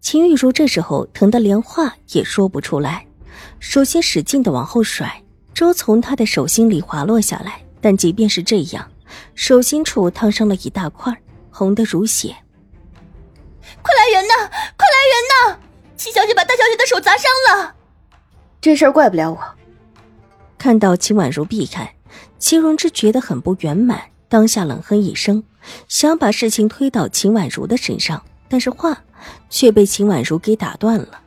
秦玉茹这时候疼得连话也说不出来，手心使劲的往后甩，粥从她的手心里滑落下来。但即便是这样，手心处烫伤了一大块，红得如血。快来人呐！快来人呐！齐小姐把大小姐的手砸伤了。这事儿怪不了我。看到秦婉如避开，齐荣之觉得很不圆满，当下冷哼一声，想把事情推到秦婉如的身上，但是话。却被秦婉如给打断了。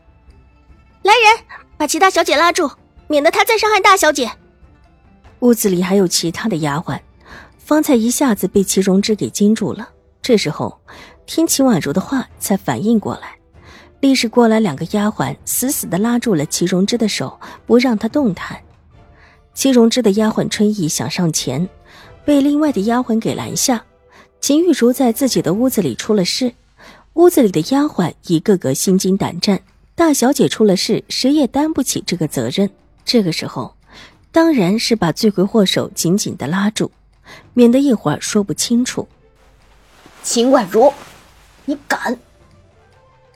来人，把齐大小姐拉住，免得她再伤害大小姐。屋子里还有其他的丫鬟，方才一下子被齐荣之给惊住了。这时候，听秦婉如的话，才反应过来，立时过来两个丫鬟，死死的拉住了齐荣之的手，不让他动弹。齐荣之的丫鬟春意想上前，被另外的丫鬟给拦下。秦玉茹在自己的屋子里出了事。屋子里的丫鬟一个个心惊胆战，大小姐出了事，谁也担不起这个责任。这个时候，当然是把罪魁祸首紧紧的拉住，免得一会儿说不清楚。秦婉如，你敢！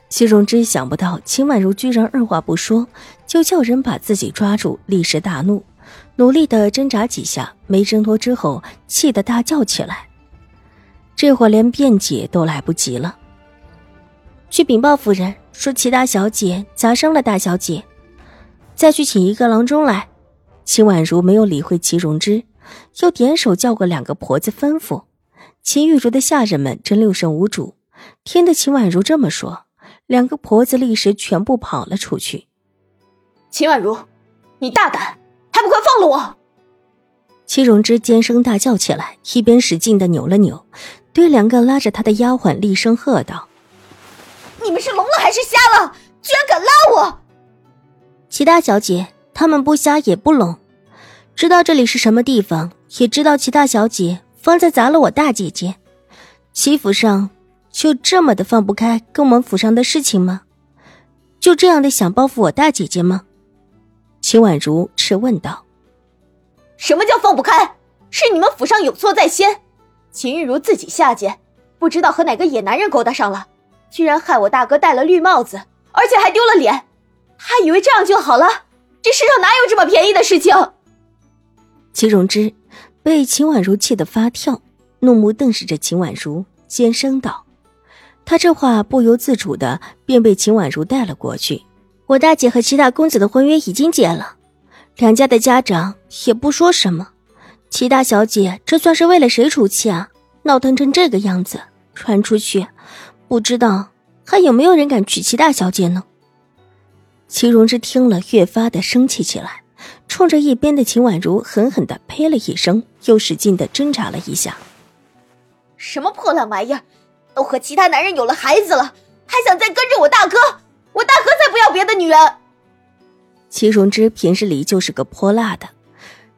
谢荣之想不到秦婉如居然二话不说就叫人把自己抓住，立时大怒，努力的挣扎几下，没挣脱之后，气得大叫起来。这会儿连辩解都来不及了。去禀报夫人，说齐大小姐砸伤了大小姐，再去请一个郎中来。秦婉如没有理会齐荣之，又点手叫过两个婆子吩咐。秦玉茹的下人们真六神无主，听得秦婉如这么说，两个婆子立时全部跑了出去。秦婉如，你大胆，还不快放了我！齐荣之尖声大叫起来，一边使劲的扭了扭，对两个拉着他的丫鬟厉声喝道。你们是聋了还是瞎了？居然敢拉我！齐大小姐，他们不瞎也不聋，知道这里是什么地方，也知道齐大小姐方才砸了我大姐姐。齐府上就这么的放不开跟我们府上的事情吗？就这样的想报复我大姐姐吗？秦婉如斥问道：“什么叫放不开？是你们府上有错在先，秦玉茹自己下贱，不知道和哪个野男人勾搭上了。”居然害我大哥戴了绿帽子，而且还丢了脸，还以为这样就好了。这世上哪有这么便宜的事情？齐荣之被秦婉如气得发跳，怒目瞪视着秦婉如，尖声道：“他这话不由自主的便被秦婉如带了过去。我大姐和齐大公子的婚约已经结了，两家的家长也不说什么。齐大小姐这算是为了谁出气啊？闹腾成这个样子，传出去。”不知道还有没有人敢娶齐大小姐呢？齐荣之听了，越发的生气起来，冲着一边的秦婉如狠狠的呸了一声，又使劲的挣扎了一下。什么破烂玩意儿，都和其他男人有了孩子了，还想再跟着我大哥？我大哥才不要别的女人！齐荣之平日里就是个泼辣的，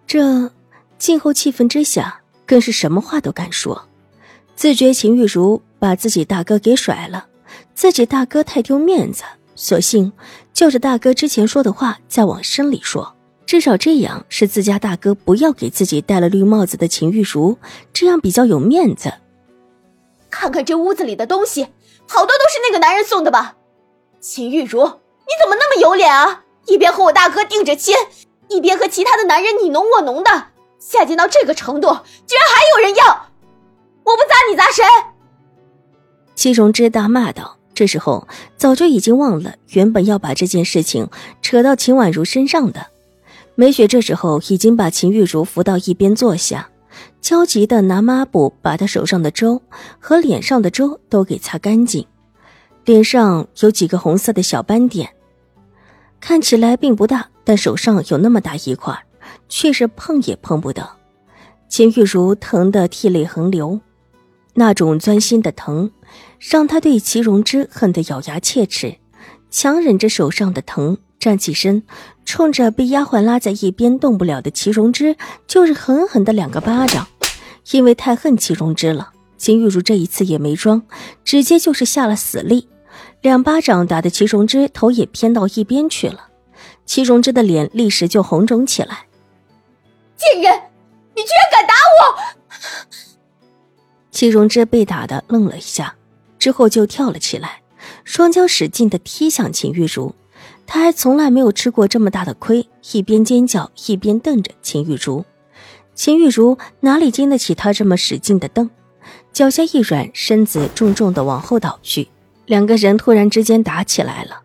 这静候气氛之下，更是什么话都敢说，自觉秦玉茹。把自己大哥给甩了，自己大哥太丢面子，索性就着大哥之前说的话再往深里说，至少这样是自家大哥不要给自己戴了绿帽子的秦玉茹，这样比较有面子。看看这屋子里的东西，好多都是那个男人送的吧？秦玉茹，你怎么那么有脸啊？一边和我大哥定着亲，一边和其他的男人你侬我侬的，下贱到这个程度，居然还有人要！我不砸你砸谁？戚荣之大骂道：“这时候早就已经忘了原本要把这件事情扯到秦婉如身上的。”梅雪这时候已经把秦玉茹扶到一边坐下，焦急的拿抹布把她手上的粥和脸上的粥都给擦干净。脸上有几个红色的小斑点，看起来并不大，但手上有那么大一块，却是碰也碰不得。秦玉茹疼得涕泪横流，那种钻心的疼。让他对齐荣之恨得咬牙切齿，强忍着手上的疼，站起身，冲着被丫鬟拉在一边动不了的齐荣之，就是狠狠的两个巴掌。因为太恨齐荣之了，秦玉茹这一次也没装，直接就是下了死力，两巴掌打的齐荣之头也偏到一边去了。齐荣之的脸立时就红肿起来。贱人，你居然敢打我！齐荣之被打的愣了一下，之后就跳了起来，双脚使劲的踢向秦玉茹。他还从来没有吃过这么大的亏，一边尖叫一边瞪着秦玉茹。秦玉茹哪里经得起他这么使劲的瞪，脚下一软，身子重重的往后倒去。两个人突然之间打起来了，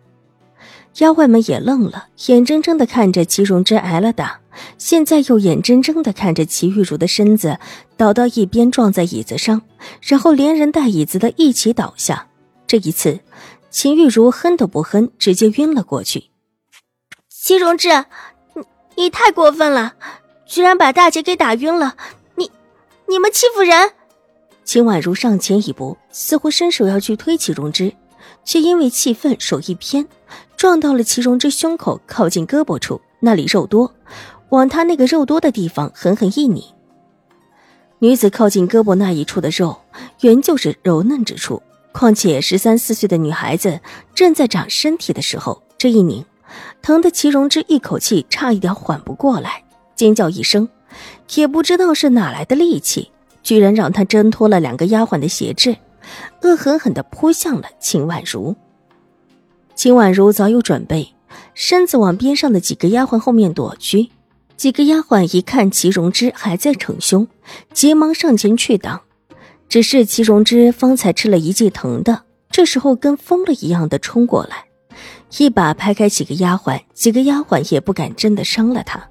丫鬟们也愣了，眼睁睁的看着齐荣之挨了打，现在又眼睁睁的看着齐玉茹的身子倒到一边，撞在椅子上，然后连人带椅子的一起倒下。这一次，秦玉茹哼都不哼，直接晕了过去。齐荣之，你你太过分了！居然把大姐给打晕了！你，你们欺负人！秦婉如上前一步，似乎伸手要去推齐荣之，却因为气愤，手一偏，撞到了齐荣之胸口靠近胳膊处，那里肉多，往他那个肉多的地方狠狠一拧。女子靠近胳膊那一处的肉，原就是柔嫩之处，况且十三四岁的女孩子正在长身体的时候，这一拧，疼得齐荣之一口气差一点缓不过来。尖叫一声，也不知道是哪来的力气，居然让他挣脱了两个丫鬟的挟制，恶狠狠地扑向了秦婉如。秦婉如早有准备，身子往边上的几个丫鬟后面躲去。几个丫鬟一看齐荣之还在逞凶，急忙上前去挡。只是齐荣之方才吃了一记疼的，这时候跟疯了一样的冲过来，一把拍开几个丫鬟，几个丫鬟也不敢真的伤了他。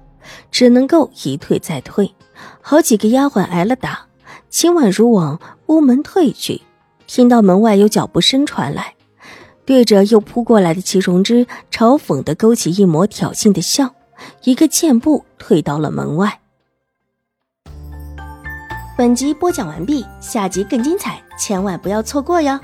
只能够一退再退，好几个丫鬟挨了打，秦婉如往屋门退去，听到门外有脚步声传来，对着又扑过来的齐荣之，嘲讽的勾起一抹挑衅的笑，一个箭步退到了门外。本集播讲完毕，下集更精彩，千万不要错过哟。